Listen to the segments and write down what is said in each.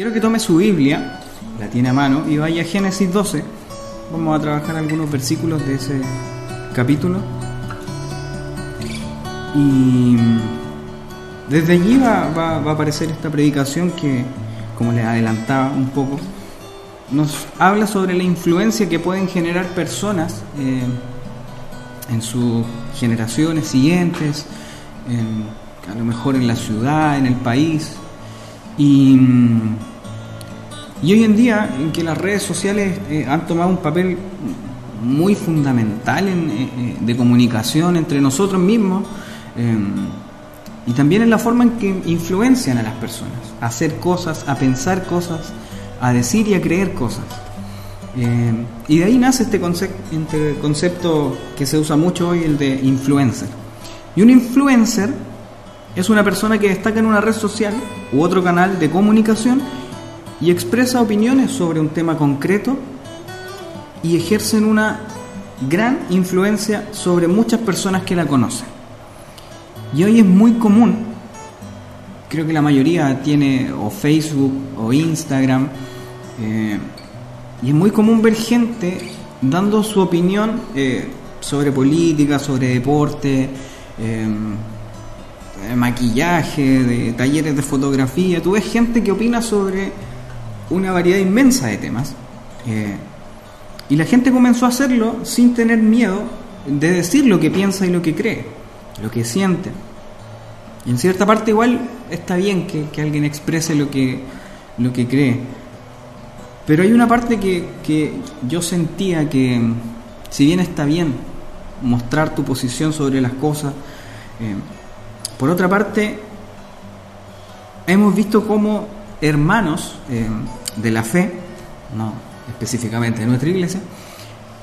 Quiero que tome su Biblia, la tiene a mano, y vaya a Génesis 12. Vamos a trabajar algunos versículos de ese capítulo. Y desde allí va, a aparecer esta predicación que, como les adelantaba un poco, nos habla sobre la influencia que pueden generar personas eh, en sus generaciones siguientes, a lo mejor en la ciudad, en el país. Y, hoy en día, en que las redes sociales eh, han tomado un papel muy fundamental eh, de comunicación entre nosotros mismos, y también en la forma en que influencian a las personas, a hacer cosas, a pensar cosas, a decir y a creer cosas. Eh, y de ahí nace este concepto, este concepto que se usa mucho hoy, el de influencer. Y un influencer es una persona que destaca en una red social u otro canal de comunicación y expresa opiniones sobre un tema concreto y ejercen una gran influencia sobre muchas personas que la conocen. Y hoy es muy común, creo que la mayoría tiene o Facebook o Instagram, eh, y es muy común ver gente dando su opinión eh, sobre política, sobre deporte, eh, maquillaje, de talleres de fotografía. Tú ves gente que opina sobre una variedad inmensa de temas. y la gente comenzó a hacerlo sin tener miedo de decir lo que piensa y lo que cree, lo que siente. En cierta parte igual está bien que, que alguien exprese lo que, lo que cree. Pero hay una parte que, yo sentía que, si bien está bien mostrar tu posición sobre las cosas, eh, por otra parte, hemos visto cómo hermanos eh, de la fe, no específicamente de nuestra iglesia,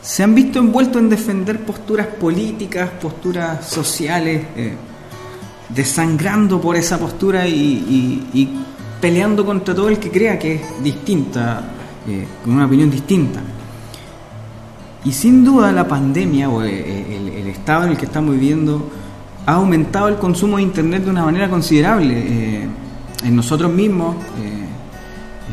se han visto envueltos en defender posturas políticas, posturas sociales, eh, desangrando por esa postura y peleando contra todo el que crea que es distinta eh, con una opinión distinta. Y sin duda la pandemia o eh, el, estado en el que estamos viviendo ha aumentado el consumo de Internet de una manera considerable en nosotros mismos,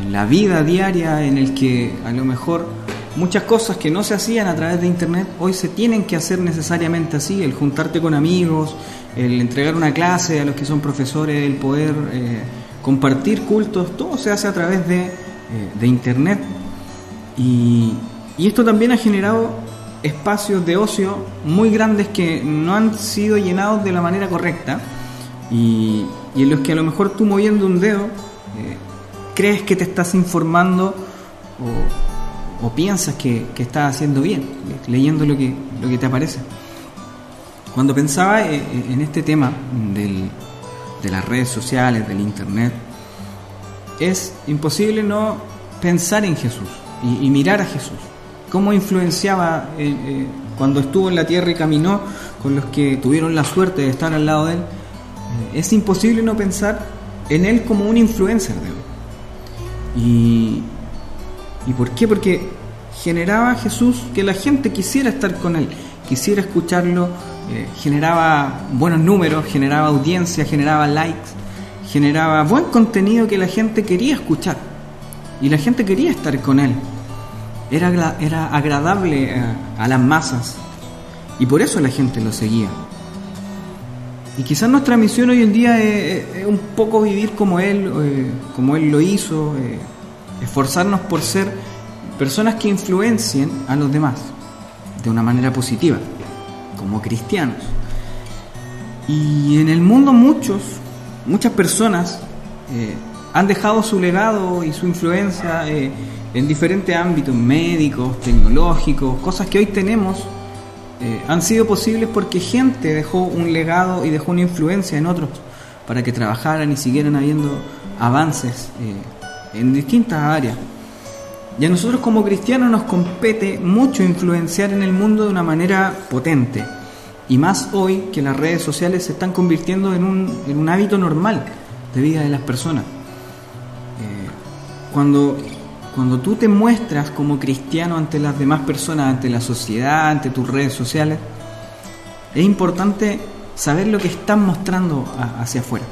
la vida diaria en el que a lo mejor muchas cosas que no se hacían a través de Internet hoy se tienen que hacer necesariamente así, el juntarte con amigos, el entregar una clase a los que son profesores, el poder compartir cultos, todo se hace a través de eh, de Internet. Y, esto también ha generado espacios de ocio muy grandes que no han sido llenados de la manera correcta y, en los que a lo mejor tú moviendo un dedo eh, crees que te estás informando o, piensas que, estás haciendo bien, leyendo lo que, lo que te aparece. Cuando pensaba eh, en este tema de las redes sociales, del Internet, es imposible no pensar en Jesús y, mirar a Jesús. Cómo influenciaba eh, eh, cuando estuvo en la tierra y caminó con los que tuvieron la suerte de estar al lado de él. Eh, es imposible no pensar en él como un influencer de él. Y, ¿Y por qué? Porque generaba Jesús que la gente quisiera estar con él, quisiera escucharlo, generaba buenos números, generaba audiencia, generaba likes generaba buen contenido que la gente quería escuchar y la gente quería estar con él. Era, era agradable a, las masas y por eso la gente lo seguía. Y quizás nuestra misión hoy en día es, un poco vivir como él, eh, como él lo hizo, eh, esforzarnos por ser personas que influencien a los demás de una manera positiva, como cristianos. Y en el mundo muchos muchas personas eh, han dejado su legado y su influencia en diferentes ámbitos médicos, tecnológicos, cosas que hoy tenemos, eh, han sido posibles porque gente dejó un legado y dejó una influencia en otros para que trabajaran y siguieran habiendo avances en distintas áreas. Y a nosotros como cristianos nos compete mucho influenciar en el mundo de una manera potente y más hoy que las redes sociales se están convirtiendo en un, en un hábito normal de vida de las personas. Eh, cuando, cuando tú te muestras como cristiano ante las demás personas, ante la sociedad, ante tus redes sociales, es importante saber lo que estás mostrando hacia afuera.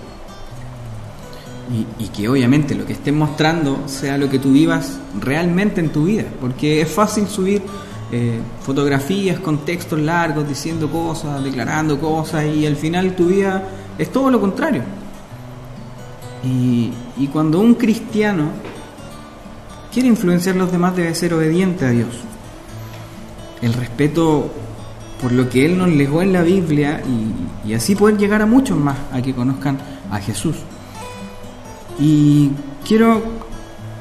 y, que obviamente lo que estés mostrando sea lo que tú vivas realmente en tu vida, porque es fácil subir eh, fotografías con textos largos diciendo cosas, declarando cosas y al final tu vida es todo lo contrario. Y cuando un cristiano quiere influenciar a los demás debe ser obediente a Dios. El respeto por lo que Él nos legó en la Biblia y, así poder llegar a muchos más a que conozcan a Jesús. Y quiero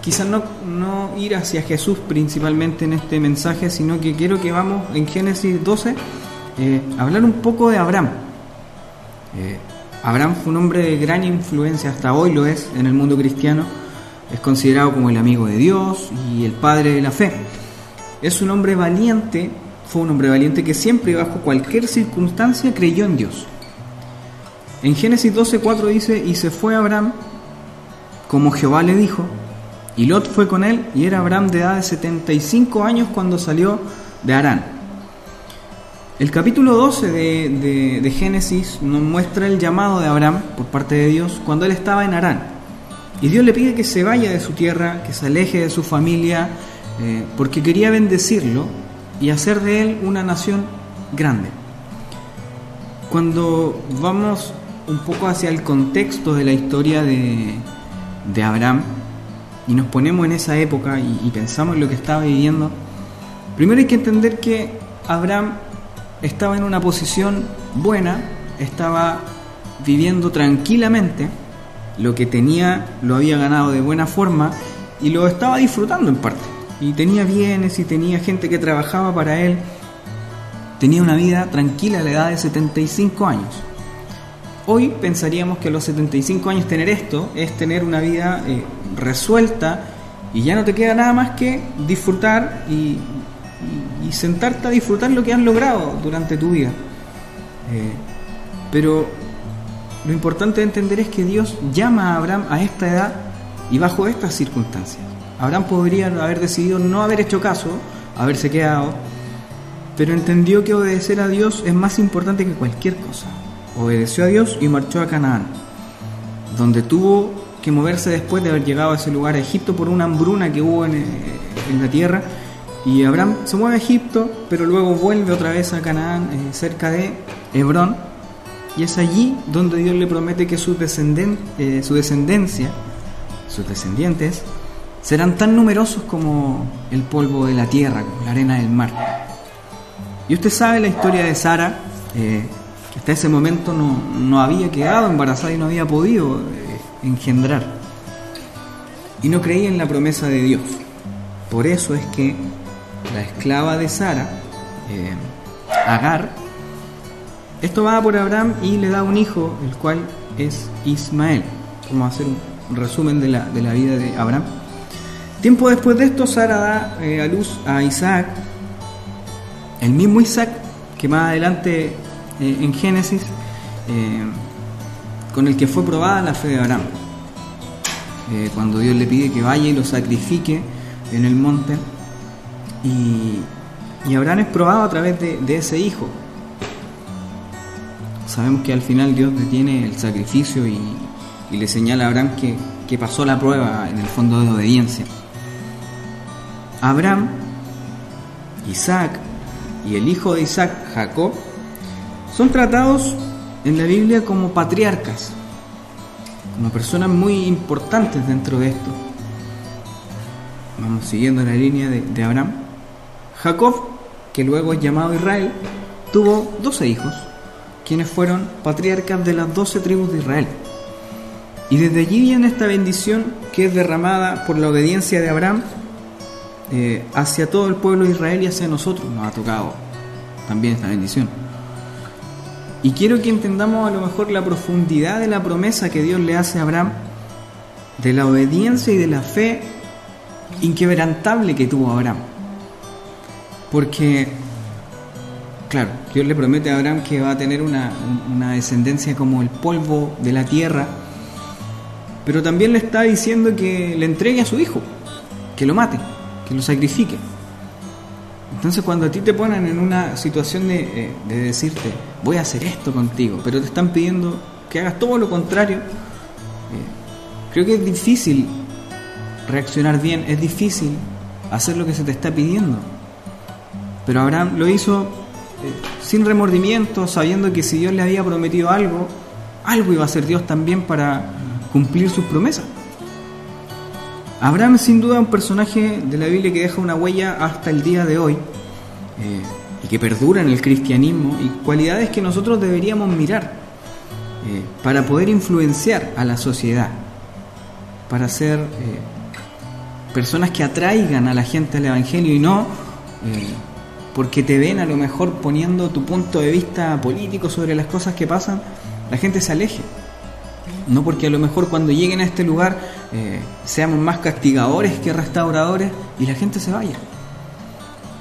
quizás no, no, ir hacia Jesús principalmente en este mensaje, sino que quiero que vamos en Génesis 12 eh, a hablar un poco de Abraham. Eh, Abraham fue un hombre de gran influencia, hasta hoy lo es en el mundo cristiano. Es considerado como el amigo de Dios y el padre de la fe. Es un hombre valiente, fue un hombre valiente que siempre bajo cualquier circunstancia creyó en Dios. En Génesis 12:4 dice, y se fue Abraham como Jehová le dijo, y Lot fue con él, y era Abraham de edad de 75 años cuando salió de Arán. El capítulo 12 de, Génesis nos muestra el llamado de Abraham por parte de Dios cuando él estaba en Arán. Y Dios le pide que se vaya de su tierra, que se aleje de su familia, eh, porque quería bendecirlo y hacer de él una nación grande. Cuando vamos un poco hacia el contexto de la historia de, de Abraham y nos ponemos en esa época y, pensamos en lo que estaba viviendo, primero hay que entender que Abraham estaba en una posición buena, estaba viviendo tranquilamente, lo que tenía lo había ganado de buena forma y lo estaba disfrutando en parte. Y tenía bienes y tenía gente que trabajaba para él. Tenía una vida tranquila a la edad de 75 años. Hoy pensaríamos que a los 75 años tener esto es tener una vida eh, resuelta y ya no te queda nada más que disfrutar y, sentarte a disfrutar lo que has logrado durante tu vida. Eh, pero lo importante de entender es que Dios llama a Abraham a esta edad y bajo estas circunstancias. Abraham podría haber decidido no haber hecho caso, haberse quedado, pero entendió que obedecer a Dios es más importante que cualquier cosa obedeció a Dios y marchó a Canaán, donde tuvo que moverse después de haber llegado a ese lugar, a Egipto, por una hambruna que hubo en, la tierra. Y Abraham se mueve a Egipto, pero luego vuelve otra vez a Canaán, eh, cerca de Hebrón, y es allí donde Dios le promete que su, descenden, eh, su descendencia, sus descendientes, serán tan numerosos como el polvo de la tierra, como la arena del mar. Y usted sabe la historia de Sara, hasta ese momento no, había quedado embarazada y no había podido eh, engendrar. Y no creía en la promesa de Dios. Por eso es que la esclava de Sara, eh, Agar, esto va por Abraham y le da un hijo, el cual es Ismael. Vamos a hacer un resumen de la, de la vida de Abraham. Tiempo después de esto, Sara da eh, a luz a Isaac, el mismo Isaac que más adelante eh, en Génesis, eh, con el que fue probada la fe de Abraham. Cuando Dios le pide que vaya y lo sacrifique en el monte. Y, Abraham es probado a través de, ese hijo. Sabemos que al final Dios detiene el sacrificio y, le señala a Abraham que, pasó la prueba en el fondo de obediencia. Abraham, Isaac y el hijo de Isaac, Jacob, son tratados en la Biblia como patriarcas, como personas muy importantes dentro de esto. Vamos siguiendo la línea de, Abraham. Jacob, que luego es llamado Israel, tuvo 12 hijos, quienes fueron patriarcas de las 12 tribus de Israel. Y desde allí viene esta bendición que es derramada por la obediencia de Abraham eh, hacia todo el pueblo de Israel y hacia nosotros. Nos ha tocado también esta bendición. Y quiero que entendamos a lo mejor la profundidad de la promesa que Dios le hace a Abraham, de la obediencia y de la fe inquebrantable que tuvo Abraham. Porque, claro, Dios le promete a Abraham que va a tener una, descendencia como el polvo de la tierra, pero también le está diciendo que le entregue a su hijo, que lo mate, que lo sacrifique. Entonces cuando a ti te ponen en una situación de, eh, decirte, voy a hacer esto contigo, pero te están pidiendo que hagas todo lo contrario, eh, Creo que es difícil reaccionar bien, es difícil hacer lo que se te está pidiendo. Pero Abraham lo hizo sin remordimiento, sabiendo que si Dios le había prometido algo, algo iba a hacer Dios también para cumplir sus promesas. Abraham es sin duda un personaje de la Biblia que deja una huella hasta el día de hoy eh, y que perdura en el cristianismo y cualidades que nosotros deberíamos mirar eh, para poder influenciar a la sociedad, para ser personas que atraigan a la gente al Evangelio y no porque te ven a lo mejor poniendo tu punto de vista político sobre las cosas que pasan, la gente se aleje. No porque a lo mejor cuando lleguen a este lugar eh, seamos más castigadores que restauradores y la gente se vaya.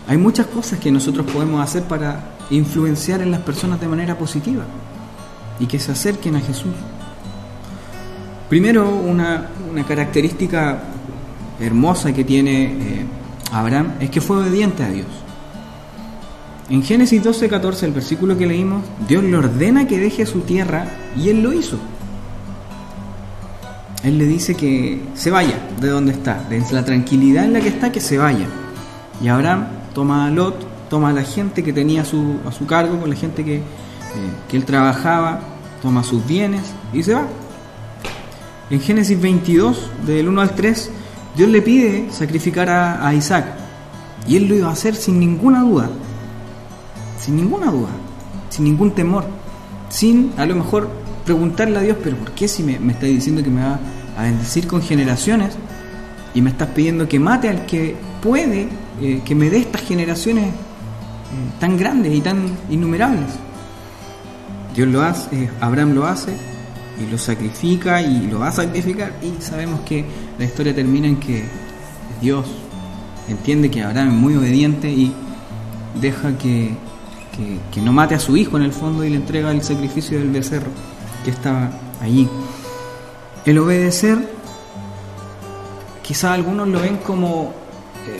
Hay muchas cosas que nosotros podemos hacer para influenciar en las personas de manera positiva y que se acerquen a Jesús. Primero, una, característica hermosa que tiene eh, Abraham es que fue obediente a Dios. En Génesis 12, 14, el versículo que leímos, Dios le ordena que deje su tierra y él lo hizo. Él le dice que se vaya de donde está, de la tranquilidad en la que está, que se vaya. Y Abraham toma a Lot, toma a la gente que tenía a su, a su cargo, con la gente que, eh, que él trabajaba, toma sus bienes y se va. En Génesis 22, del 1 al 3, Dios le pide sacrificar a, a Isaac. Y él lo iba a hacer sin ninguna duda sin ninguna duda, sin ningún temor, sin a lo mejor preguntarle a Dios, pero ¿por qué si me, me diciendo que me va a bendecir con generaciones y me estás pidiendo que mate al que puede, eh, que me dé estas generaciones eh, tan grandes y tan innumerables? Dios lo hace, eh, Abraham lo hace y lo sacrifica y lo va a sacrificar y sabemos que la historia termina en que Dios entiende que Abraham es muy obediente y deja que que, no mate a su hijo en el fondo y le entrega el sacrificio del becerro que estaba allí. El obedecer, quizá algunos lo ven como eh,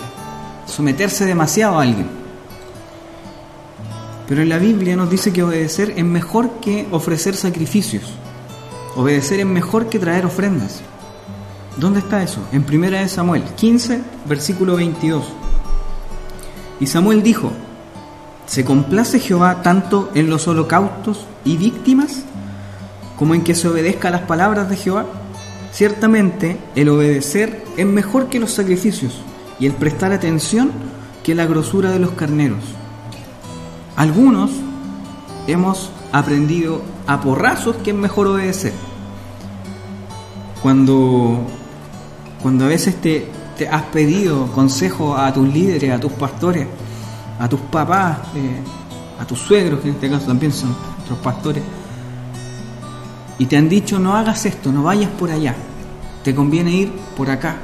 someterse demasiado a alguien. Pero en la Biblia nos dice que obedecer es mejor que ofrecer sacrificios. Obedecer es mejor que traer ofrendas. ¿Dónde está eso? En 1 Samuel 15, versículo 22. Y Samuel dijo, ¿Se complace Jehová tanto en los holocaustos y víctimas como en que se obedezca a las palabras de Jehová? Ciertamente el obedecer es mejor que los sacrificios y el prestar atención que la grosura de los carneros. Algunos hemos aprendido a porrazos que es mejor obedecer. Cuando, cuando a veces te, te has pedido consejo a tus líderes, a tus pastores, a tus papás, eh, a tus suegros, que en este caso también son otros pastores, y te han dicho no hagas esto, no vayas por allá, te conviene ir por acá.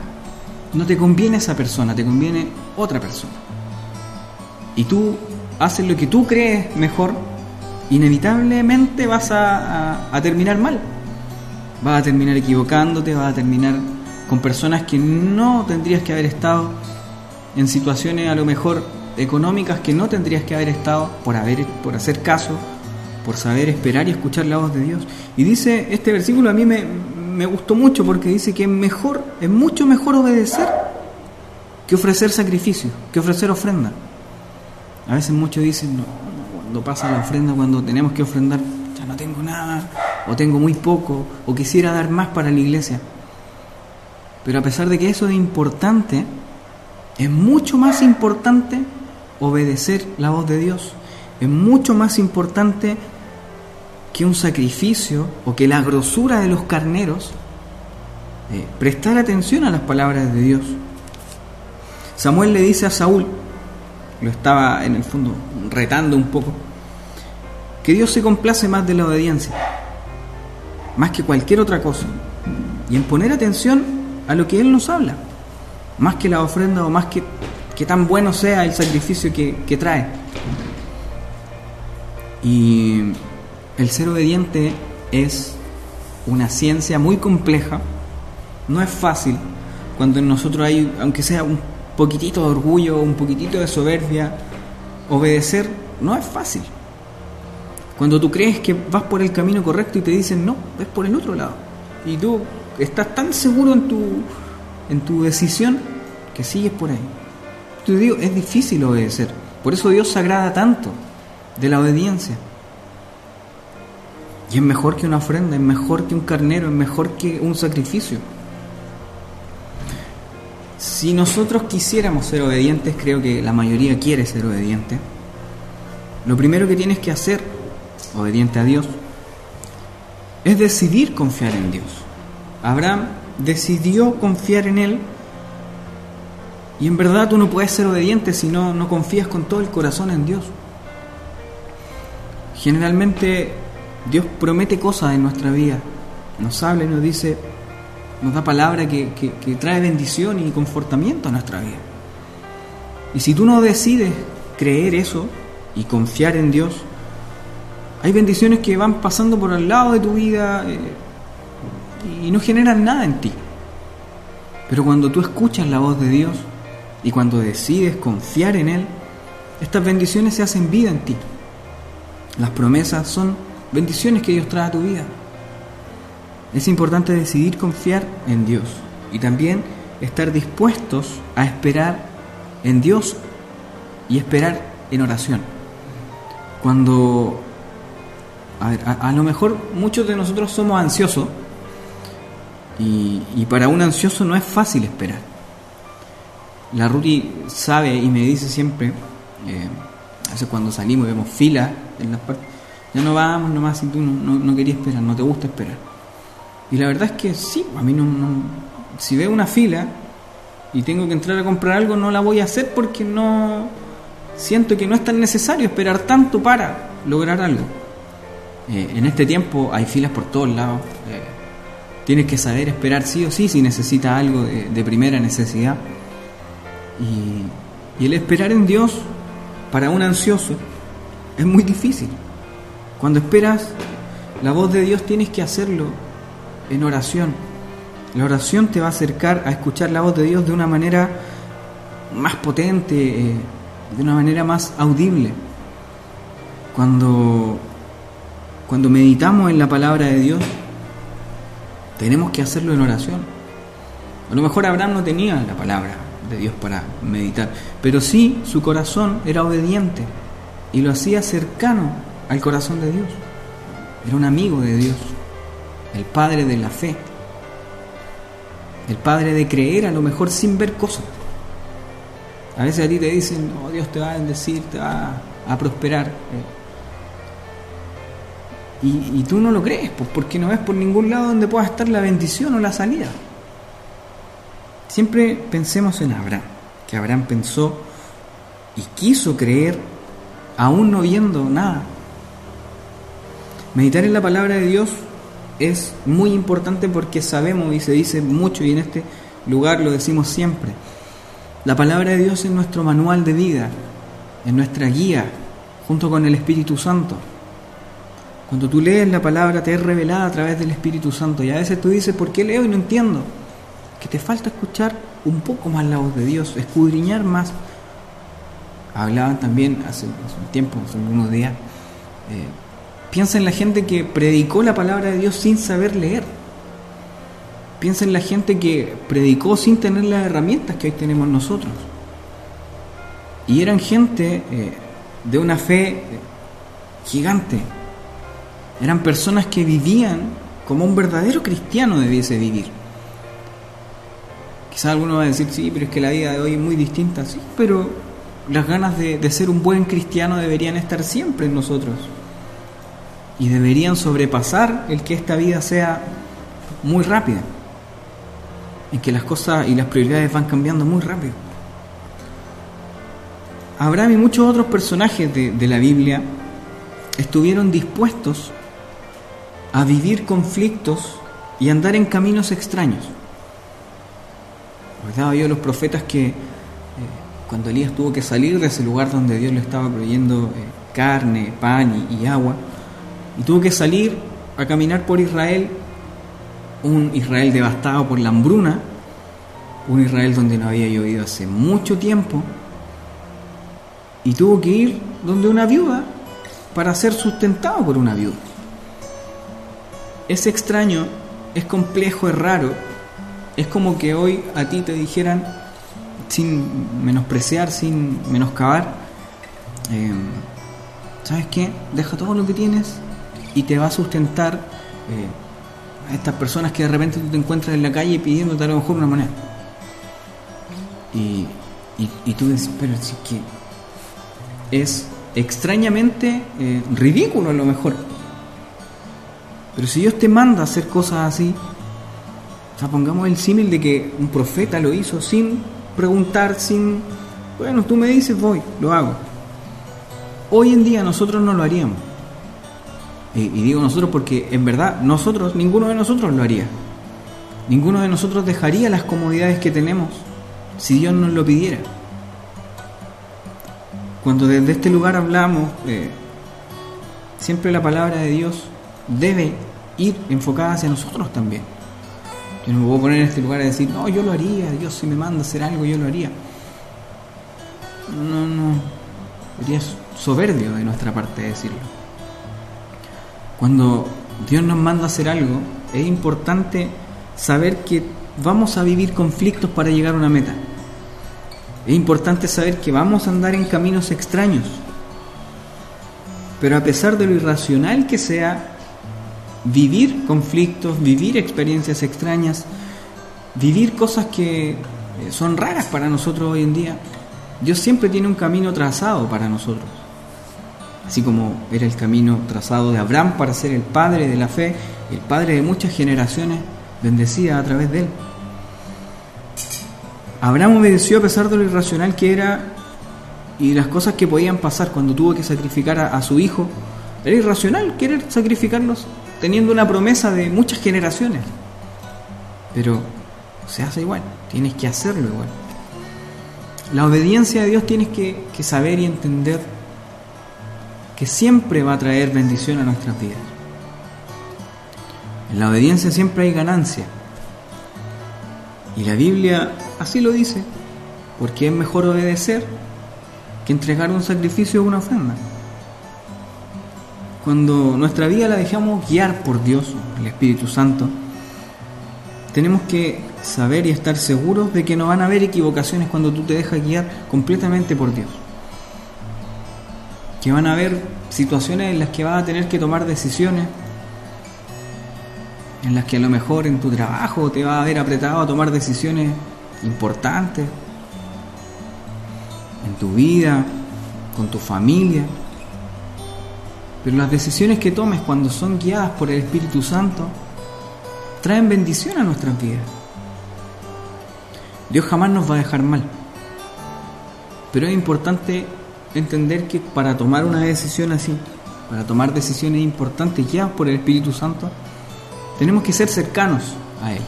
No te conviene esa persona, te conviene otra persona. Y tú haces lo que tú crees mejor, inevitablemente vas a, a terminar mal. Vas a terminar equivocándote, vas a terminar con personas que no tendrías que haber estado en situaciones a lo mejor económicas que no tendrías que haber estado por, haber, por hacer caso, por saber esperar y escuchar la voz de Dios. Y dice, este versículo a mí me, me gustó mucho porque dice que es mejor, es mucho mejor obedecer que ofrecer sacrificio, que ofrecer ofrenda. A veces muchos dicen, no, cuando pasa la ofrenda, cuando tenemos que ofrendar, ya no tengo nada, o tengo muy poco, o quisiera dar más para la iglesia. Pero a pesar de que eso es importante, es mucho más importante obedecer la voz de Dios es mucho más importante que un sacrificio o que la grosura de los carneros, eh, prestar atención a las palabras de Dios. Samuel le dice a Saúl, lo estaba en el fondo retando un poco, que Dios se complace más de la obediencia, más que cualquier otra cosa, y en poner atención a lo que Él nos habla, más que la ofrenda o más que que tan bueno sea el sacrificio que, trae. Y el ser obediente es una ciencia muy compleja, no es fácil, cuando en nosotros hay, aunque sea un poquitito de orgullo, un poquitito de soberbia, obedecer no es fácil. Cuando tú crees que vas por el camino correcto y te dicen no, es por el otro lado. y tú estás tan seguro en tu, en tu decisión que sigues por ahí. Te es difícil obedecer. Por eso Dios se agrada tanto de la obediencia. Y es mejor que una ofrenda, es mejor que un carnero, es mejor que un sacrificio. Si nosotros quisiéramos ser obedientes, creo que la mayoría quiere ser obediente, lo primero que tienes que hacer, obediente a Dios, es decidir confiar en Dios. Abraham decidió confiar en Él y en verdad tú no puedes ser obediente si no, no confías con todo el corazón en Dios. Generalmente Dios promete cosas en nuestra vida, nos habla y nos dice, nos da palabra que, que, trae bendición y confortamiento a nuestra vida. Y si tú no decides creer eso y confiar en Dios, hay bendiciones que van pasando por al lado de tu vida eh, y no generan nada en ti. Pero cuando tú escuchas la voz de Dios y cuando decides confiar en Él, estas bendiciones se hacen vida en ti. Las promesas son bendiciones que Dios trae a tu vida. Es importante decidir confiar en Dios y también estar dispuestos a esperar en Dios y esperar en oración. Cuando a, lo mejor muchos de nosotros somos ansiosos y, para un ansioso no es fácil esperar. La Ruti sabe y me dice siempre, eh, a veces cuando salimos y vemos filas en las partes, ya no vamos nomás si tú no, no, querías esperar, no te gusta esperar. Y la verdad es que sí, a mí no, si veo una fila y tengo que entrar a comprar algo, no la voy a hacer porque no siento que no es tan necesario esperar tanto para lograr algo. Eh, en este tiempo hay filas por todos lados. Eh, tienes que saber esperar sí o sí si necesitas algo de, primera necesidad. Y, el esperar en Dios para un ansioso es muy difícil. Cuando esperas la voz de Dios tienes que hacerlo en oración. La oración te va a acercar a escuchar la voz de Dios de una manera más potente, eh, de una manera más audible. Cuando, cuando meditamos en la palabra de Dios, tenemos que hacerlo en oración. A lo mejor Abraham no tenía la palabra de Dios para meditar, pero sí su corazón era obediente y lo hacía cercano al corazón de Dios. Era un amigo de Dios, el padre de la fe, el padre de creer a lo mejor sin ver cosas. A veces a ti te dicen, oh, Dios te va a bendecir, te va a, prosperar. Y, tú no lo crees, pues porque no ves por ningún lado donde pueda estar la bendición o la salida. Siempre pensemos en Abraham, que Abraham pensó y quiso creer aún no viendo nada, Meditar en la palabra de Dios es muy importante porque sabemos y se dice mucho y en este lugar lo decimos siempre. La palabra de Dios es nuestro manual de vida, es nuestra guía, junto con el Espíritu Santo. Cuando tú lees la palabra te es revelada a través del Espíritu Santo y a veces tú dices, ¿por qué leo y no entiendo? Que te falta escuchar un poco más la voz de Dios, escudriñar más. Hablaban también hace, un tiempo, hace unos días, eh, Piensa en la gente que predicó la palabra de Dios sin saber leer. Piensa en la gente que predicó sin tener las herramientas que hoy tenemos nosotros. Y eran gente eh, de una fe eh, gigante. Eran personas que vivían como un verdadero cristiano debiese vivir. Quizás alguno va a decir, sí, pero es que la vida de hoy es muy distinta. Sí, pero las ganas de, de ser un buen cristiano deberían estar siempre en nosotros y deberían sobrepasar el que esta vida sea muy rápida, en que las cosas y las prioridades van cambiando muy rápido. Abraham y muchos otros personajes de, la Biblia estuvieron dispuestos a vivir conflictos y andar en caminos extraños. Recordaba yo los profetas que eh, cuando Elías tuvo que salir de ese lugar donde Dios le estaba proveyendo eh, carne, pan y agua, y tuvo que salir a caminar por Israel, un Israel devastado por la hambruna, un Israel donde no había llovido hace mucho tiempo, y tuvo que ir donde una viuda para ser sustentado por una viuda. Es extraño es complejo, es raro. Es como que hoy a ti te dijeran, sin menospreciar, sin menoscabar, eh, ¿sabes qué? Deja todo lo que tienes y te va a sustentar eh, a estas personas que de repente tú te encuentras en la calle pidiéndote a lo mejor una moneda. Y, y, tú dices, pero sí que es extrañamente eh, ridículo a lo mejor. Pero si Dios te manda a hacer cosas así, o sea, pongamos el símil de que un profeta lo hizo sin preguntar, sin, bueno, tú me dices, voy, lo hago. Hoy en día nosotros no lo haríamos. Y, digo nosotros porque en verdad nosotros, ninguno de nosotros lo haría. Ninguno de nosotros dejaría las comodidades que tenemos si Dios nos lo pidiera. Cuando desde este lugar hablamos, eh, siempre la palabra de Dios debe ir enfocada hacia nosotros también. Yo no me puedo poner en este lugar a decir, no, yo lo haría, Dios si me manda a hacer algo, yo lo haría. No, no, sería soberbio de nuestra parte decirlo. Cuando Dios nos manda a hacer algo, es importante saber que vamos a vivir conflictos para llegar a una meta. Es importante saber que vamos a andar en caminos extraños. Pero a pesar de lo irracional que sea, vivir conflictos, vivir experiencias extrañas, vivir cosas que eh, son raras para nosotros hoy en día, Dios siempre tiene un camino trazado para nosotros. Así como era el camino trazado de Abraham para ser el padre de la fe, el padre de muchas generaciones, bendecida a través de él. Abraham obedeció a pesar de lo irracional que era y las cosas que podían pasar cuando tuvo que sacrificar a, su hijo. Era irracional querer sacrificarlos teniendo una promesa de muchas generaciones. Pero se hace igual, tienes que hacerlo igual. La obediencia a Dios tienes que, que saber y entender que siempre va a traer bendición a nuestras vidas. En la obediencia siempre hay ganancia. Y la Biblia así lo dice, porque es mejor obedecer que entregar un sacrificio o una ofrenda. Cuando nuestra vida la dejamos guiar por Dios, el Espíritu Santo, tenemos que saber y estar seguros de que no van a haber equivocaciones cuando tú te dejas guiar completamente por Dios. Que van a haber situaciones en las que vas a tener que tomar decisiones en las que a lo mejor en tu trabajo te va a haber apretado a tomar decisiones importantes, en tu vida, con tu familia. Pero las decisiones que tomes cuando son guiadas por el Espíritu Santo traen bendición a nuestras vidas. Dios jamás nos va a dejar mal. Pero es importante entender que para tomar una decisión así, para tomar decisiones importantes guiadas por el Espíritu Santo, tenemos que ser cercanos a Él.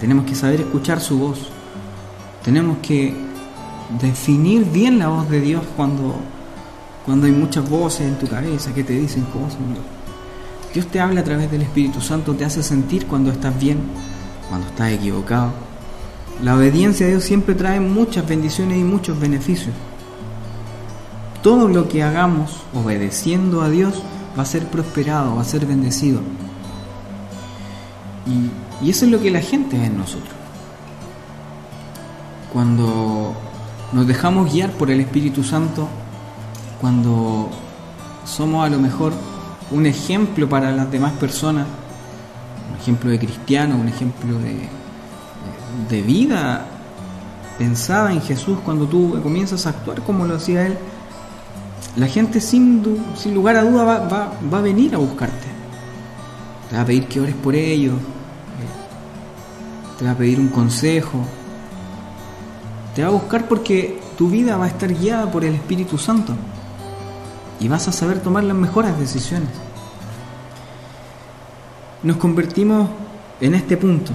Tenemos que saber escuchar su voz. Tenemos que definir bien la voz de Dios cuando, cuando hay muchas voces en tu cabeza que te dicen cosas. Dios te habla a través del Espíritu Santo, te hace sentir cuando estás bien, cuando estás equivocado. La obediencia a Dios siempre trae muchas bendiciones y muchos beneficios. Todo lo que hagamos obedeciendo a Dios va a ser prosperado, va a ser bendecido. Y, eso es lo que la gente ve en nosotros. Cuando nos dejamos guiar por el Espíritu Santo, cuando somos a lo mejor un ejemplo para las demás personas, un ejemplo de cristiano, un ejemplo de, de vida pensada en Jesús, cuando tú comienzas a actuar como lo hacía Él, la gente sin, sin lugar a duda va, va, va a venir a buscarte. Te va a pedir que ores por ellos, te va a pedir un consejo, te va a buscar porque tu vida va a estar guiada por el Espíritu Santo y vas a saber tomar las mejores decisiones. Nos convertimos en este punto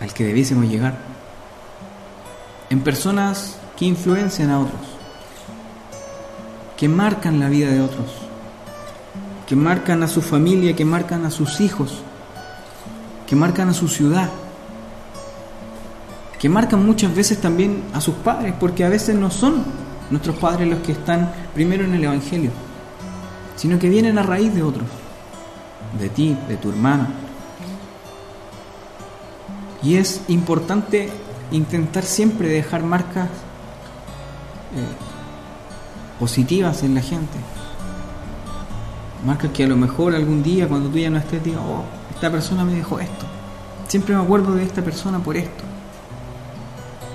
al que debiésemos llegar, en personas que influencian a otros, que marcan la vida de otros, que marcan a su familia, que marcan a sus hijos, que marcan a su ciudad que marcan muchas veces también a sus padres, porque a veces no son nuestros padres los que están primero en el Evangelio, sino que vienen a raíz de otros, de ti, de tu hermano. Y es importante intentar siempre dejar marcas eh, positivas en la gente. Marcas que a lo mejor algún día cuando tú ya no estés digas, oh, esta persona me dejó esto. Siempre me acuerdo de esta persona por esto.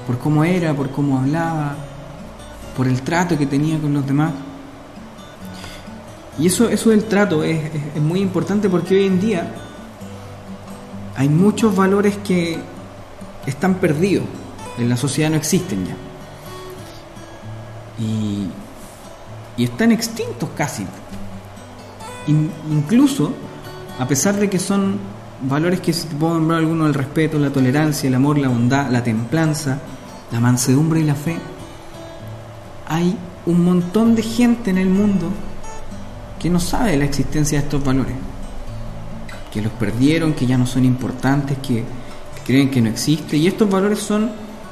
Por cómo era, por cómo hablaba, por el trato que tenía con los demás. Y eso, eso del trato es, es muy importante porque hoy en día hay muchos valores que están perdidos, en la sociedad no existen ya. Y, y están extintos casi. incluso, a pesar de que son valores que se puedo nombrar algunos, el respeto, la tolerancia, el amor, la bondad, la templanza, la mansedumbre y la fe, hay un montón de gente en el mundo que no sabe la existencia de estos valores, que los perdieron, que ya no son importantes, que, creen que no existe, y estos valores son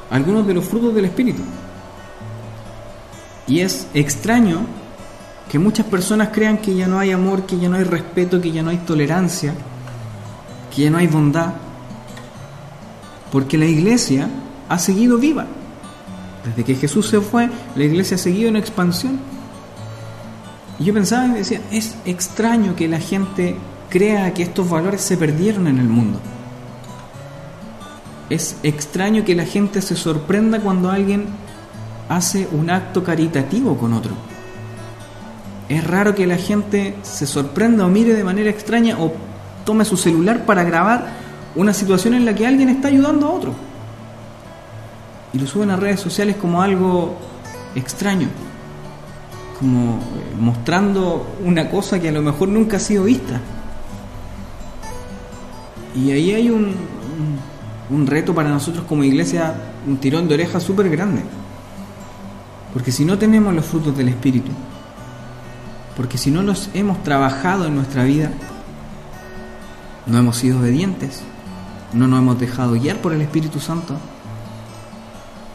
algunos de los frutos del Espíritu. Y es extraño que muchas personas crean que ya no hay amor, que ya no hay respeto, que ya no hay tolerancia, que ya no hay bondad, porque la iglesia ha seguido viva. Desde que Jesús se fue, la iglesia ha seguido en expansión. Y yo pensaba y decía, es extraño que la gente crea que estos valores se perdieron en el mundo. Es extraño que la gente se sorprenda cuando alguien hace un acto caritativo con otro. Es raro que la gente se sorprenda o mire de manera extraña o tome su celular para grabar una situación en la que alguien está ayudando a otro. Y lo suben a redes sociales como algo extraño, como eh, mostrando una cosa que a lo mejor nunca ha sido vista. Y ahí hay un, un reto para nosotros como iglesia, un tirón de oreja súper grande. Porque si no tenemos los frutos del Espíritu, porque si no los hemos trabajado en nuestra vida, no hemos sido obedientes, no nos hemos dejado guiar por el Espíritu Santo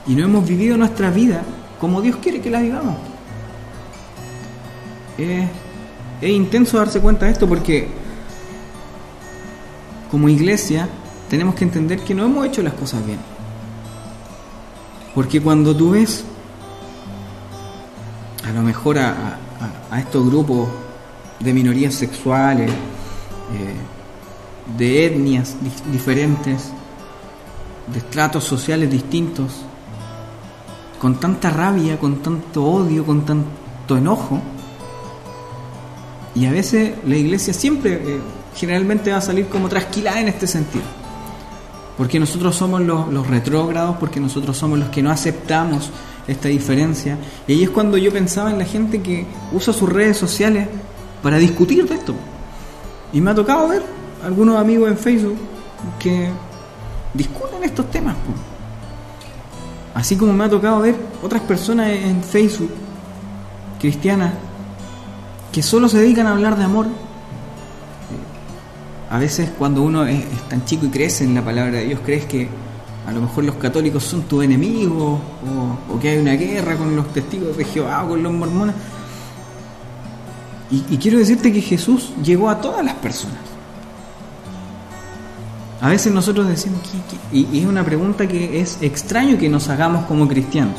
y no hemos vivido nuestra vida como Dios quiere que la vivamos. Es, es intenso darse cuenta de esto porque como iglesia tenemos que entender que no hemos hecho las cosas bien. Porque cuando tú ves a lo mejor a, estos grupos de minorías sexuales, eh, de etnias diferentes, de estratos sociales distintos, con tanta rabia, con tanto odio, con tanto enojo, y a veces la iglesia siempre, eh, generalmente va a salir como trasquilada en este sentido porque nosotros somos los, retrógrados, porque nosotros somos los que no aceptamos esta diferencia. Y ahí es cuando yo pensaba en la gente que usa sus redes sociales para discutir de esto. Y me ha tocado ver algunos amigos en Facebook que discuten estos temas. Así como me ha tocado ver otras personas en Facebook cristianas que solo se dedican a hablar de amor a veces cuando uno es, tan chico y crece en la palabra de Dios, crees que a lo mejor los católicos son tus enemigos o, que hay una guerra con los testigos de Jehová o con los mormones. Y, quiero decirte que Jesús llegó a todas las personas. A veces nosotros decimos, y es una pregunta que es extraño que nos hagamos como cristianos.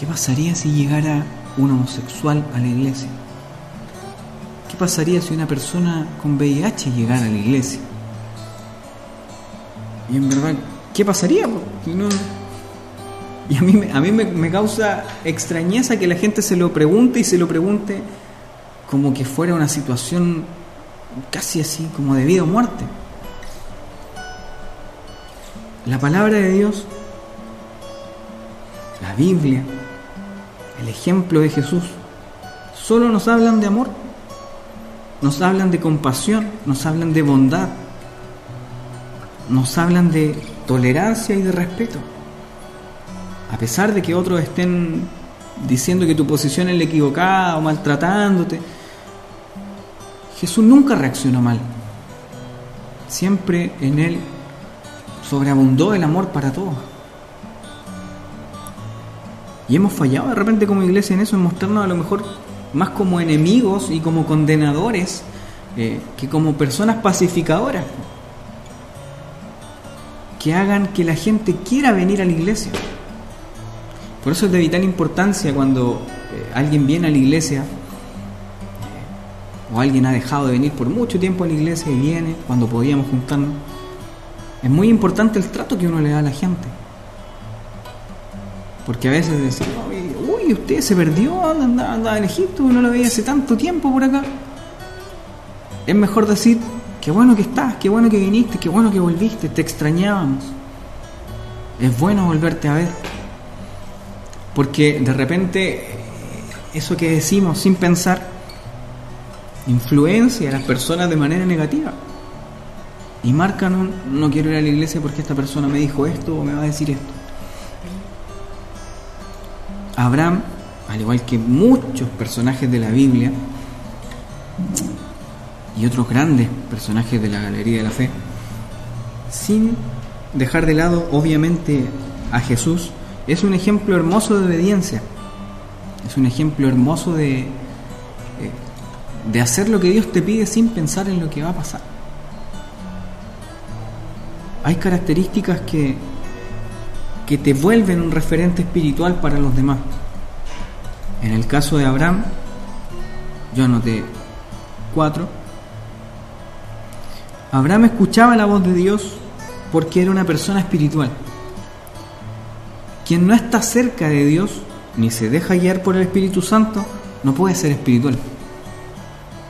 ¿Qué pasaría si llegara un homosexual a la iglesia? ¿Qué pasaría si una persona con VIH llegara a la iglesia? Y en verdad, ¿qué pasaría? Y a mí, a mí me, causa extrañeza que la gente se lo pregunte y se lo pregunte como que fuera una situación casi así, como de vida o muerte. La palabra de Dios, la Biblia, el ejemplo de Jesús, solo nos hablan de amor nos hablan de compasión, nos hablan de bondad, nos hablan de tolerancia y de respeto. A pesar de que otros estén diciendo que tu posición es la equivocada o maltratándote, Jesús nunca reaccionó mal. Siempre en Él sobreabundó el amor para todos. Y hemos fallado de repente como iglesia en eso, en mostrarnos a lo mejor más como enemigos y como condenadores eh, que como personas pacificadoras. que hagan que la gente quiera venir a la iglesia. Por eso es de vital importancia cuando eh, alguien viene a la iglesia o alguien ha dejado de venir por mucho tiempo a la iglesia y viene cuando podíamos juntarnos. Es muy importante el trato que uno le da a la gente. Porque a veces decimos, uy, usted se perdió, anda, anda en Egipto, no lo veía hace tanto tiempo por acá. Es mejor decir, qué bueno que estás, qué bueno que viniste, qué bueno que volviste, te extrañábamos. Es bueno volverte a ver. Porque de repente eso que decimos sin pensar influencia a las personas de manera negativa. Y marcan un, no quiero ir a la iglesia porque esta persona me dijo esto o me va a decir esto. Abraham, al igual que muchos personajes de la Biblia y otros grandes personajes de la Galería de la Fe, sin dejar de lado obviamente a Jesús, es un ejemplo hermoso de obediencia, es un ejemplo hermoso de, eh, de hacer lo que Dios te pide sin pensar en lo que va a pasar. Hay características que que te vuelven un referente espiritual para los demás. En el caso de Abraham, yo anoté cuatro. Abraham escuchaba la voz de Dios porque era una persona espiritual. Quien no está cerca de Dios ni se deja guiar por el Espíritu Santo no puede ser espiritual.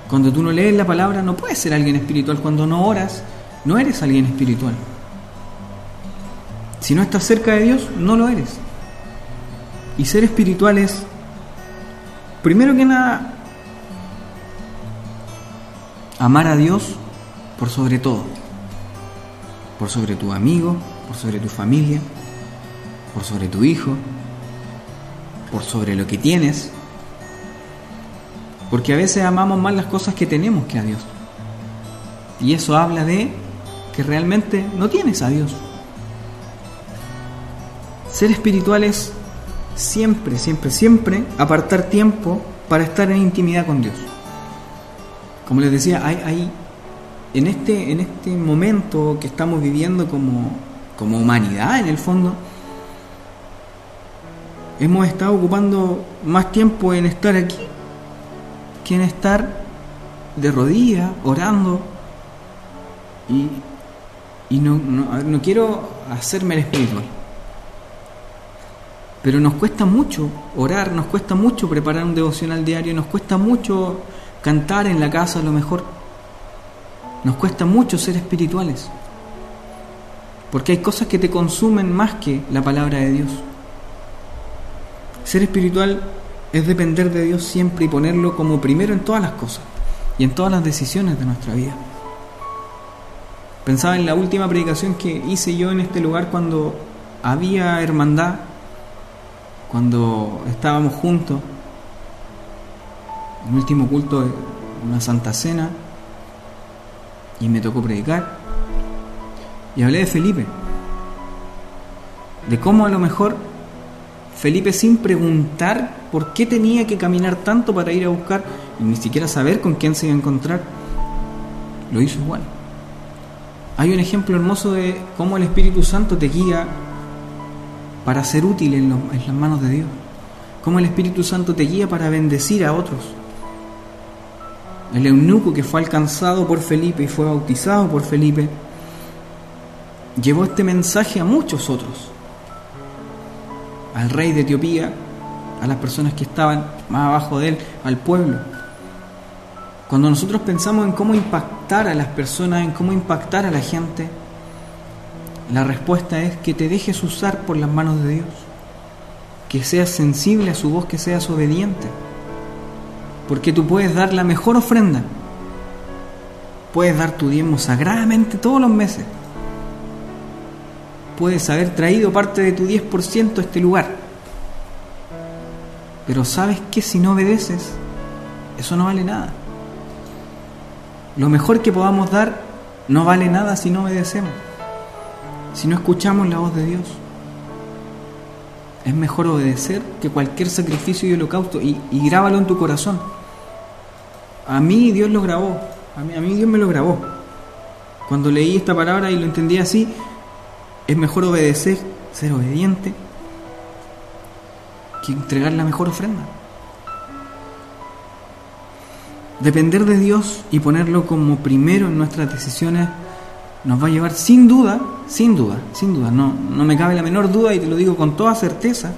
Cuando tú no lees la palabra no puedes ser alguien espiritual. Cuando no oras no eres alguien espiritual. Si no estás cerca de Dios, no lo eres. Y ser espiritual es, primero que nada, amar a Dios por sobre todo. Por sobre tu amigo, por sobre tu familia, por sobre tu hijo, por sobre lo que tienes. Porque a veces amamos más las cosas que tenemos que a Dios. Y eso habla de que realmente no tienes a Dios. Ser espiritual es siempre, siempre, siempre apartar tiempo para estar en intimidad con Dios. Como les decía, hay, hay en, este, en este momento que estamos viviendo como, como humanidad, en el fondo, hemos estado ocupando más tiempo en estar aquí que en estar de rodillas, orando. Y, y no, no, no quiero hacerme el espiritual. Pero nos cuesta mucho orar, nos cuesta mucho preparar un devocional diario, nos cuesta mucho cantar en la casa a lo mejor. Nos cuesta mucho ser espirituales. Porque hay cosas que te consumen más que la palabra de Dios. Ser espiritual es depender de Dios siempre y ponerlo como primero en todas las cosas y en todas las decisiones de nuestra vida. Pensaba en la última predicación que hice yo en este lugar cuando había hermandad cuando estábamos juntos, el último culto de una santa cena, y me tocó predicar, y hablé de Felipe, de cómo a lo mejor Felipe sin preguntar por qué tenía que caminar tanto para ir a buscar y ni siquiera saber con quién se iba a encontrar, lo hizo igual. Hay un ejemplo hermoso de cómo el Espíritu Santo te guía para ser útil en, las manos de Dios. Cómo el Espíritu Santo te guía para bendecir a otros. El eunuco que fue alcanzado por Felipe y fue bautizado por Felipe, llevó este mensaje a muchos otros. Al rey de Etiopía, a las personas que estaban más abajo de él, al pueblo. Cuando nosotros pensamos en cómo impactar a las personas, en cómo impactar a la gente, la respuesta es que te dejes usar por las manos de Dios, que seas sensible a su voz, que seas obediente, porque tú puedes dar la mejor ofrenda, puedes dar tu diezmo sagradamente todos los meses, puedes haber traído parte de tu 10% a este lugar, pero sabes que si no obedeces, eso no vale nada. Lo mejor que podamos dar no vale nada si no obedecemos si no escuchamos la voz de Dios. Es mejor obedecer que cualquier sacrificio y holocausto y, grábalo en tu corazón. A mí Dios lo grabó, a mí, a mí Dios me lo grabó. Cuando leí esta palabra y lo entendí así, Es mejor obedecer, ser obediente, que entregar la mejor ofrenda. Depender de Dios y ponerlo como primero en nuestras decisiones nos va a llevar sin duda, sin duda, sin duda, no, no me cabe la menor duda y te lo digo con toda certeza,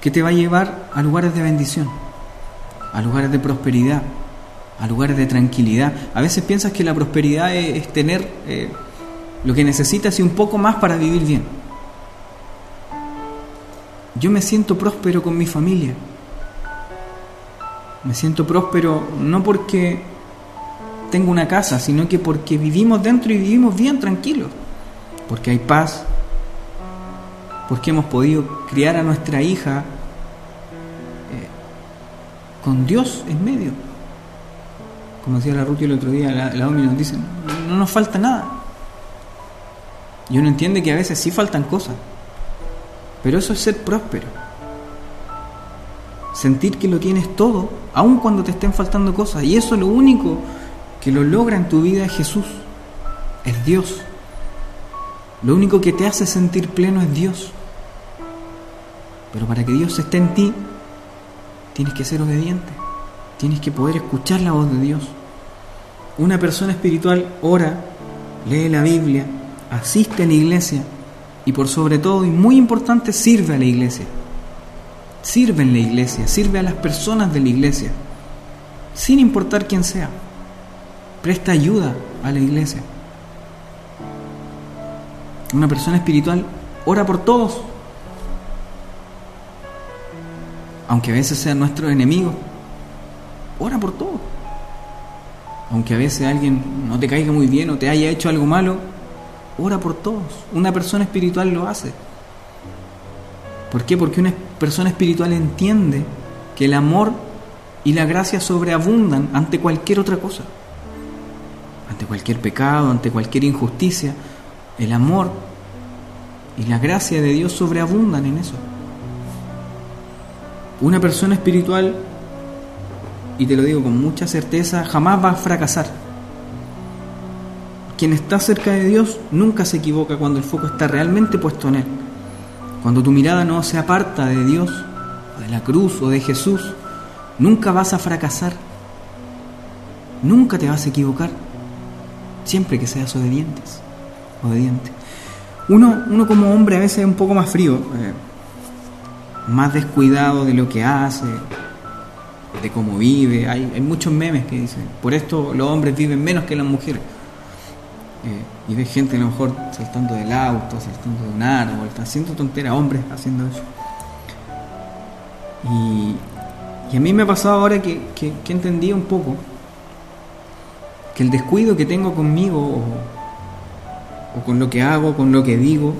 que te va a llevar a lugares de bendición, a lugares de prosperidad, a lugares de tranquilidad. A veces piensas que la prosperidad es, tener eh, lo que necesitas y un poco más para vivir bien. Yo me siento próspero con mi familia. Me siento próspero no porque tengo una casa, sino que porque vivimos dentro y vivimos bien tranquilos. Porque hay paz, porque hemos podido criar a nuestra hija eh, con Dios en medio. Como decía la Ruti el otro día, la, la nos dice, no nos falta nada. Y uno entiende que a veces sí faltan cosas, pero eso es ser próspero. Sentir que lo tienes todo, aun cuando te estén faltando cosas. Y eso es lo único que lo logra en tu vida es Jesús, es Dios. Lo único que te hace sentir pleno es Dios. Pero para que Dios esté en ti, tienes que ser obediente. Tienes que poder escuchar la voz de Dios. Una persona espiritual ora, lee la Biblia, asiste a la iglesia y por sobre todo, y muy importante, sirve a la iglesia. Sirve en la iglesia, sirve a las personas de la iglesia, sin importar quién sea. Presta ayuda a la iglesia. Una persona espiritual ora por todos, aunque a veces sean nuestros enemigos, ora por todos. Aunque a veces alguien no te caiga muy bien o te haya hecho algo malo, ora por todos. Una persona espiritual lo hace. ¿Por qué? Porque una persona espiritual entiende que el amor y la gracia sobreabundan ante cualquier otra cosa. Ante cualquier pecado, ante cualquier injusticia. El amor y la gracia de Dios sobreabundan en eso. Una persona espiritual, y te lo digo con mucha certeza, jamás va a fracasar. Quien está cerca de Dios nunca se equivoca cuando el foco está realmente puesto en Él. Cuando tu mirada no se aparta de Dios, de la cruz o de Jesús, nunca vas a fracasar. Nunca te vas a equivocar. Siempre que seas obedientes. Obediente. Uno, uno como hombre a veces es un poco más frío. Eh, más descuidado de lo que hace, de cómo vive. Hay, hay muchos memes que dicen, por esto los hombres viven menos que las mujeres. Eh, y ves gente a lo mejor saltando del auto, saltando de un árbol, haciendo tonteras, hombres haciendo eso. Y, y, a mí me ha pasado ahora que, que, que entendí un poco que el descuido que tengo conmigo o, con lo que hago, con lo que digo,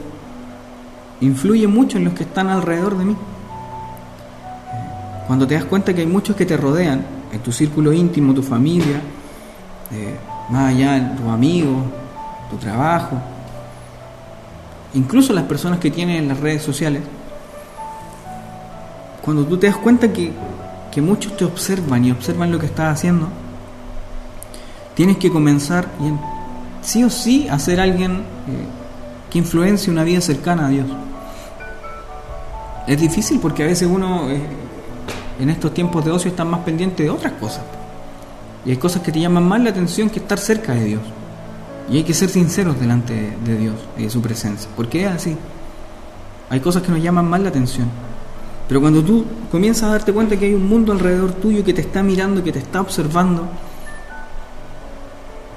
influye mucho en los que están alrededor de mí. Cuando te das cuenta que hay muchos que te rodean, en tu círculo íntimo, tu familia, eh, más allá, tus amigos, tu trabajo, incluso las personas que tienes en las redes sociales, cuando tú te das cuenta que, que muchos te observan y observan lo que estás haciendo, tienes que comenzar y sí o sí a ser alguien eh, que influencie una vida cercana a Dios. Es difícil porque a veces uno eh, en estos tiempos de ocio están más pendiente de otras cosas. Y hay cosas que te llaman más la atención que estar cerca de Dios. Y hay que ser sinceros delante de Dios y de su presencia. Porque es así. Hay cosas que nos llaman más la atención. Pero cuando tú comienzas a darte cuenta que hay un mundo alrededor tuyo que te está mirando, que te está observando,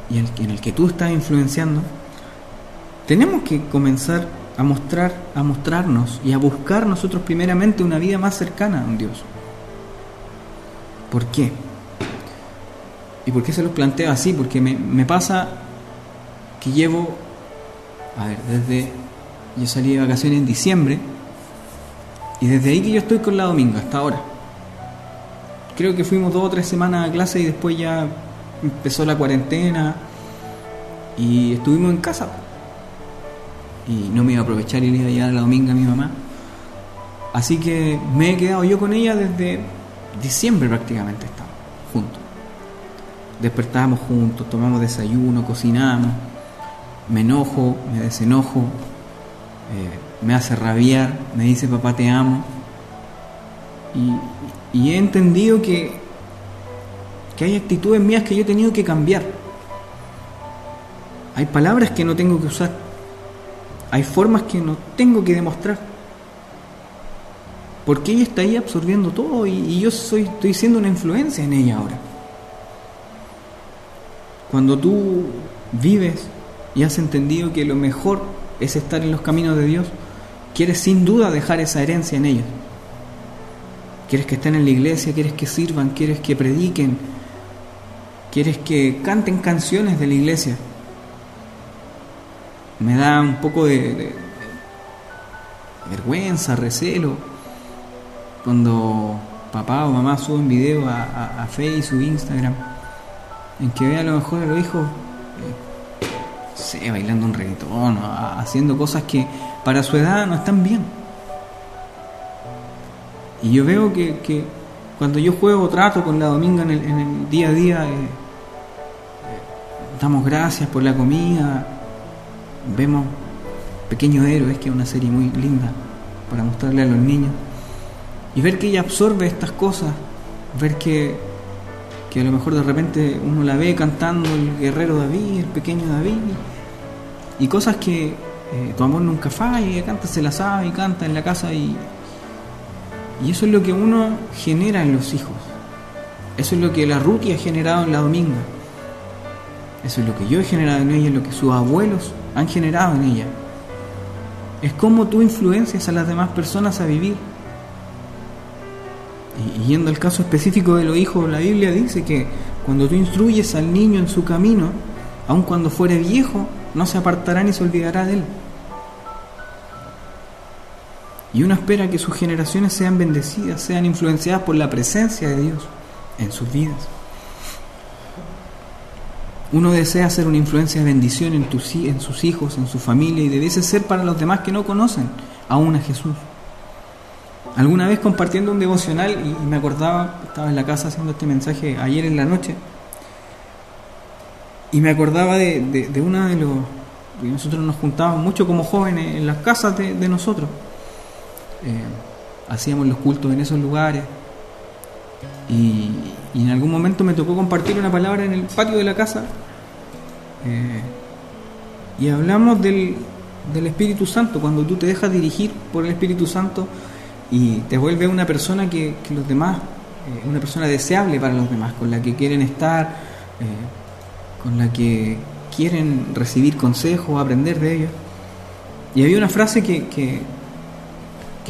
y en el que tú estás influenciando, tenemos que comenzar a mostrar, a mostrarnos y a buscar nosotros primeramente una vida más cercana a un Dios. ¿Por qué? ¿Y por qué se los planteo así? Porque me, pasa que llevo, a ver, desde, yo salí de vacaciones en diciembre, y desde ahí que yo estoy con la dominga hasta ahora. Creo que fuimos dos o tres semanas a clase y después ya empezó la cuarentena y estuvimos en casa. Y no me iba a aprovechar y le iba a llevar la dominga a mi mamá. Así que me he quedado yo con ella desde diciembre prácticamente estamos juntos. Despertábamos juntos, tomamos desayuno, cocinamos, me enojo, me desenojo, me hace rabiar, me dice papá te amo. Y, y he entendido que, que hay actitudes mías que yo he tenido que cambiar. Hay palabras que no tengo que usar. Hay formas que no tengo que demostrar. Porque ella está ahí absorbiendo todo y, yo soy, estoy siendo una influencia en ella ahora. Cuando tú vives y has entendido que lo mejor es estar en los caminos de Dios, quieres sin duda dejar esa herencia en ellos. Quieres que estén en la iglesia, quieres que sirvan, quieres que prediquen, quieres que canten canciones de la iglesia. Me da un poco de vergüenza, recelo, cuando papá o mamá suben video a, a, Facebook, Instagram, en que ve a lo mejor a los hijos, eh, bailando un reggaetón, haciendo cosas que para su edad no están bien. Y yo veo que, cuando yo juego trato con la dominga en el, día a día, eh, damos gracias por la comida, vemos Pequeños Héroes, que es una serie muy linda para mostrarle a los niños y ver que ella absorbe estas cosas, ver que, que a lo mejor de repente uno la ve cantando el guerrero David, el pequeño David, y cosas que eh, tu amor nunca falla, canta, se la sabe y canta en la casa y, y eso es lo que uno genera en los hijos. Eso es lo que la Ruti ha generado en la Dominga. Eso es lo que yo he generado en ella, lo que sus abuelos han generado en ella. Es como tú influencias a las demás personas a vivir. Y yendo al caso específico de los hijos, la Biblia dice que cuando tú instruyes al niño en su camino, aun cuando fuere viejo, no se apartará ni se olvidará de él. Y uno espera que sus generaciones sean bendecidas, sean influenciadas por la presencia de Dios en sus vidas. Uno desea ser una influencia de bendición en, en sus hijos, en su familia y debe ser para los demás que no conocen aún a Jesús. Alguna vez compartiendo un devocional y, me acordaba, estaba en la casa haciendo este mensaje ayer en la noche, y me acordaba de, de, una de los... Nosotros nos juntábamos mucho como jóvenes en las casas de, nosotros. Eh, hacíamos los cultos en esos lugares. Y, en algún momento me tocó compartir una palabra en el patio de la casa. Eh, y hablamos del, del Espíritu Santo. Cuando tú te dejas dirigir por el Espíritu Santo, y te vuelve una persona que, los demás, eh, una persona deseable para los demás, con la que quieren estar, con la que quieren recibir consejos, aprender de ellos. Y había una frase que,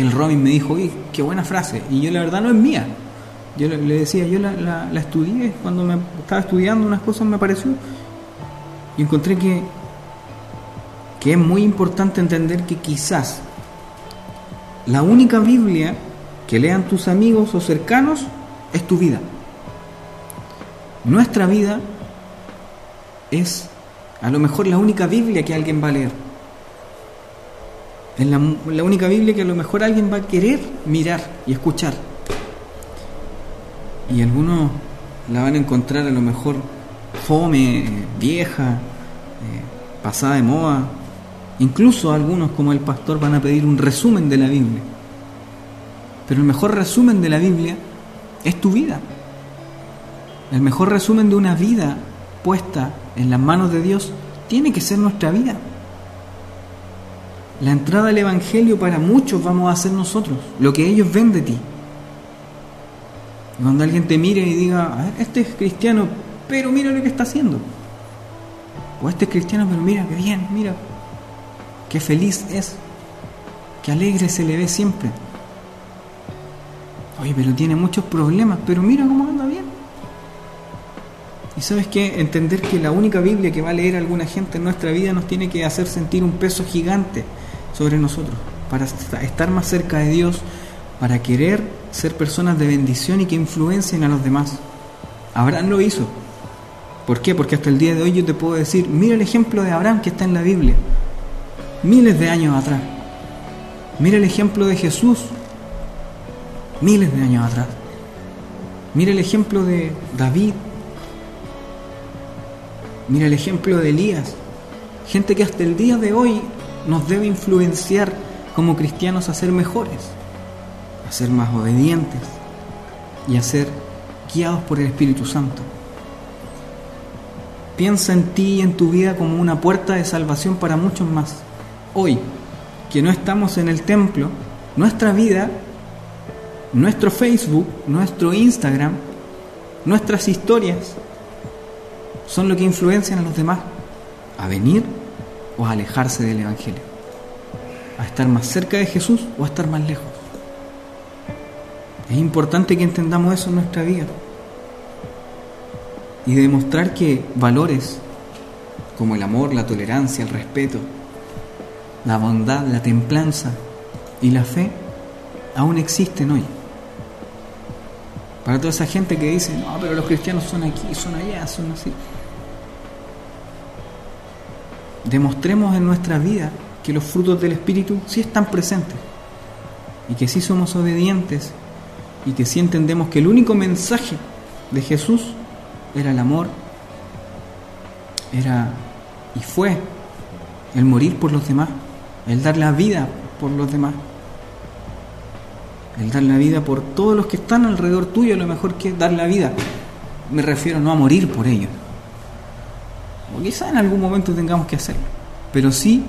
el Robin me dijo, uy, qué buena frase, y yo la verdad no es mía. Yo le, decía, yo la, estudié, cuando me estaba estudiando unas cosas me pareció, y encontré que, que es muy importante entender que quizás la única Biblia que lean tus amigos o cercanos es tu vida. Nuestra vida es a lo mejor la única Biblia que alguien va a leer. Es la, única Biblia que a lo mejor alguien va a querer mirar y escuchar. Y algunos la van a encontrar a lo mejor fome, vieja, eh, pasada de moda, Incluso algunos como el pastor van a pedir un resumen de la Biblia. Pero el mejor resumen de la Biblia es tu vida. El mejor resumen de una vida puesta en las manos de Dios tiene que ser nuestra vida. La entrada al Evangelio para muchos vamos a ser nosotros, lo que ellos ven de ti. Cuando alguien te mire y diga, este es cristiano, pero mira lo que está haciendo. O este es cristiano, pero mira qué bien, mira qué feliz es, qué alegre se le ve siempre. Oye, pero tiene muchos problemas, pero mira cómo anda bien. Y sabes qué, entender que la única Biblia que va a leer alguna gente en nuestra vida nos tiene que hacer sentir un peso gigante sobre nosotros, para estar más cerca de Dios, para querer ser personas de bendición y que influencien a los demás. Abraham lo hizo. ¿Por qué? Porque hasta el día de hoy yo te puedo decir, mira el ejemplo de Abraham que está en la Biblia miles de años atrás. Mira el ejemplo de Jesús, miles de años atrás. Mira el ejemplo de David. Mira el ejemplo de Elías. Gente que hasta el día de hoy nos debe influenciar como cristianos a ser mejores, a ser más obedientes y a ser guiados por el Espíritu Santo. Piensa en ti y en tu vida como una puerta de salvación para muchos más. Hoy, que no estamos en el templo, nuestra vida, nuestro Facebook, nuestro Instagram, nuestras historias, son lo que influencian a los demás a venir o a alejarse del Evangelio, a estar más cerca de Jesús o a estar más lejos. Es importante que entendamos eso en nuestra vida y demostrar que valores como el amor, la tolerancia, el respeto, la bondad, la templanza y la fe aún existen hoy. Para toda esa gente que dice, no, pero los cristianos son aquí, son allá, son así. Demostremos en nuestra vida que los frutos del Espíritu sí están presentes y que sí somos obedientes y que sí entendemos que el único mensaje de Jesús era el amor, era y fue el morir por los demás, el dar la vida por los demás, el dar la vida por todos los que están alrededor tuyo, lo mejor que dar la vida. Me refiero no a morir por ellos, o quizá en algún momento tengamos que hacerlo, pero sí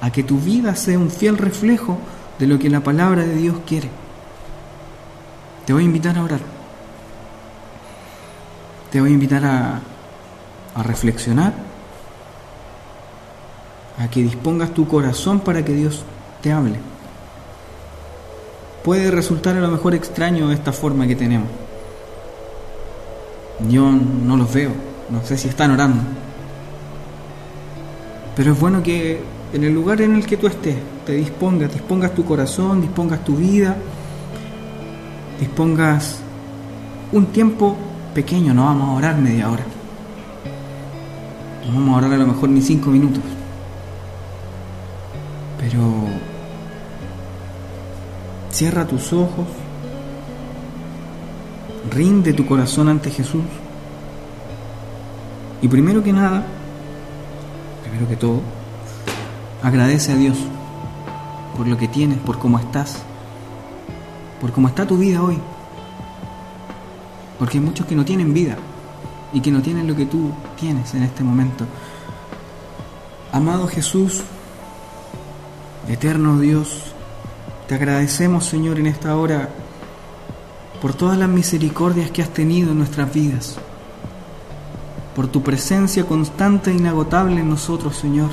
a que tu vida sea un fiel reflejo de lo que la palabra de Dios quiere. Te voy a invitar a orar te voy a invitar a, a reflexionar, a que dispongas tu corazón para que Dios te hable. Puede resultar a lo mejor extraño esta forma que tenemos. Yo no los veo, no sé si están orando. Pero es bueno que en el lugar en el que tú estés, te dispongas, dispongas tu corazón, dispongas tu vida, dispongas un tiempo pequeño, no vamos a orar media hora. No vamos a orar a lo mejor ni cinco minutos. Pero cierra tus ojos, rinde tu corazón ante Jesús. Y primero que nada, primero que todo, agradece a Dios por lo que tienes, por cómo estás, por cómo está tu vida hoy. Porque hay muchos que no tienen vida y que no tienen lo que tú tienes en este momento. Amado Jesús, eterno Dios, te agradecemos Señor en esta hora por todas las misericordias que has tenido en nuestras vidas, por tu presencia constante e inagotable en nosotros Señor,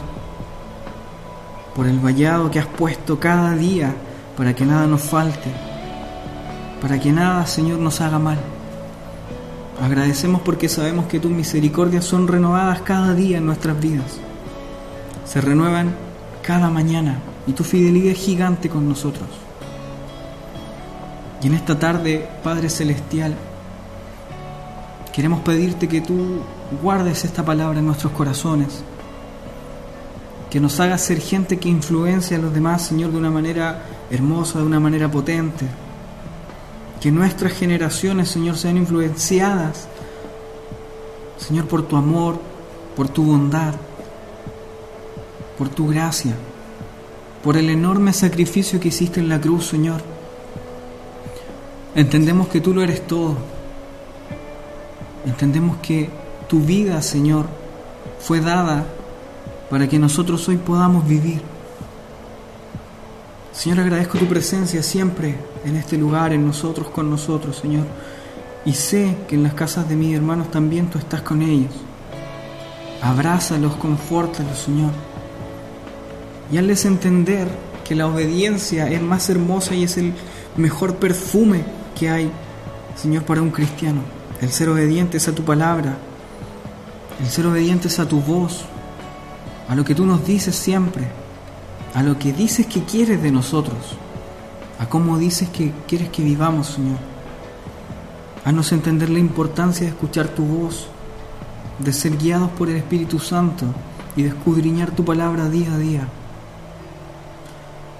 por el vallado que has puesto cada día para que nada nos falte, para que nada Señor nos haga mal. Agradecemos porque sabemos que tus misericordias son renovadas cada día en nuestras vidas. Se renuevan cada mañana y tu fidelidad es gigante con nosotros. Y en esta tarde, Padre Celestial, queremos pedirte que tú guardes esta palabra en nuestros corazones, que nos hagas ser gente que influencia a los demás, Señor, de una manera hermosa, de una manera potente que nuestras generaciones, Señor, sean influenciadas, Señor, por tu amor, por tu bondad, por tu gracia, por el enorme sacrificio que hiciste en la cruz, Señor. Entendemos que tú lo eres todo. Entendemos que tu vida, Señor, fue dada para que nosotros hoy podamos vivir. Señor, agradezco tu presencia siempre en este lugar, en nosotros, con nosotros, Señor. Y sé que en las casas de mis hermanos también tú estás con ellos. Abrázalos, confórtalos, Señor. Y hazles entender que la obediencia es más hermosa y es el mejor perfume que hay, Señor, para un cristiano. El ser obedientes a tu palabra, el ser obedientes a tu voz, a lo que tú nos dices siempre. A lo que dices que quieres de nosotros, a cómo dices que quieres que vivamos, Señor. Haznos entender la importancia de escuchar tu voz, de ser guiados por el Espíritu Santo y de escudriñar tu palabra día a día.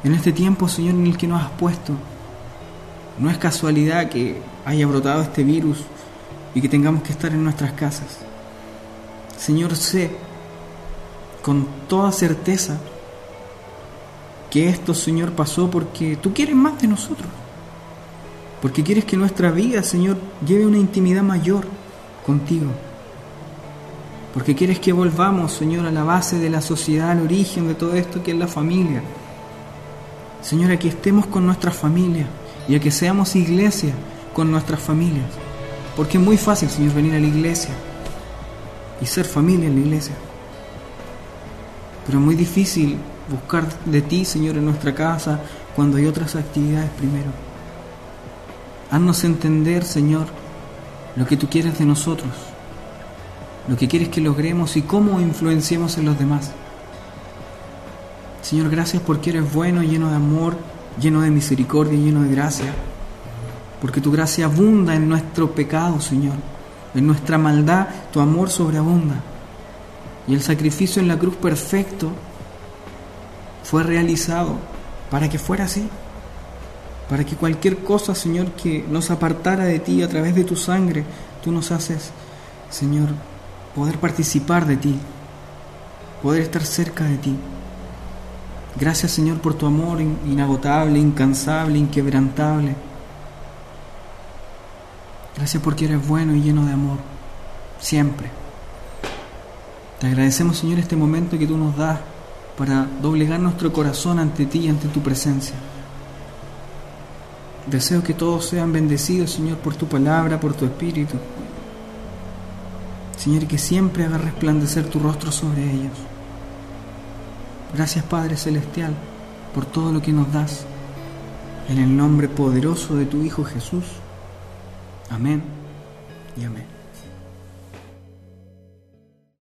En este tiempo, Señor, en el que nos has puesto, no es casualidad que haya brotado este virus y que tengamos que estar en nuestras casas. Señor, sé con toda certeza que esto, Señor, pasó porque tú quieres más de nosotros. Porque quieres que nuestra vida, Señor, lleve una intimidad mayor contigo. Porque quieres que volvamos, Señor, a la base de la sociedad, al origen de todo esto que es la familia. Señor, a que estemos con nuestra familia y a que seamos iglesia con nuestras familias. Porque es muy fácil, Señor, venir a la iglesia y ser familia en la iglesia. Pero es muy difícil buscar de ti, Señor, en nuestra casa cuando hay otras actividades primero. Haznos entender, Señor, lo que tú quieres de nosotros, lo que quieres que logremos y cómo influenciemos en los demás. Señor, gracias porque eres bueno, lleno de amor, lleno de misericordia, lleno de gracia. Porque tu gracia abunda en nuestro pecado, Señor. En nuestra maldad, tu amor sobreabunda. Y el sacrificio en la cruz perfecto fue realizado para que fuera así. Para que cualquier cosa, Señor, que nos apartara de ti a través de tu sangre, tú nos haces, Señor, poder participar de ti, poder estar cerca de ti. Gracias, Señor, por tu amor inagotable, incansable, inquebrantable. Gracias porque eres bueno y lleno de amor, siempre. Te agradecemos, Señor, este momento que tú nos das para doblegar nuestro corazón ante ti y ante tu presencia. Deseo que todos sean bendecidos, Señor, por tu palabra, por tu espíritu. Señor, que siempre haga resplandecer tu rostro sobre ellos. Gracias, Padre Celestial, por todo lo que nos das. En el nombre poderoso de tu Hijo Jesús. Amén y amén.